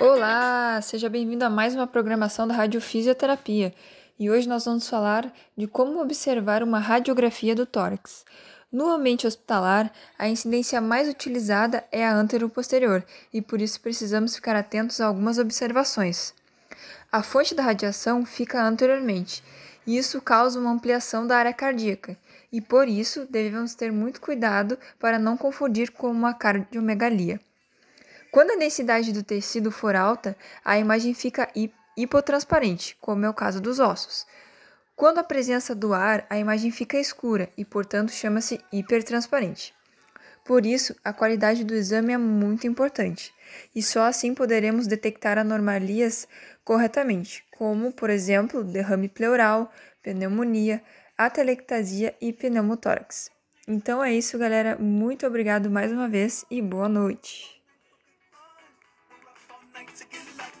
Olá, seja bem-vindo a mais uma programação da Rádio Fisioterapia. E hoje nós vamos falar de como observar uma radiografia do tórax. No ambiente hospitalar, a incidência mais utilizada é a antero-posterior e por isso precisamos ficar atentos a algumas observações. A fonte da radiação fica anteriormente, e isso causa uma ampliação da área cardíaca, e por isso devemos ter muito cuidado para não confundir com uma cardiomegalia. Quando a densidade do tecido for alta, a imagem fica hipotransparente, como é o caso dos ossos. Quando a presença do ar, a imagem fica escura e, portanto, chama-se hipertransparente. Por isso, a qualidade do exame é muito importante, e só assim poderemos detectar anomalias corretamente, como, por exemplo, derrame pleural, pneumonia, atelectasia e pneumotórax. Então é isso, galera. Muito obrigado mais uma vez e boa noite. to get lucky.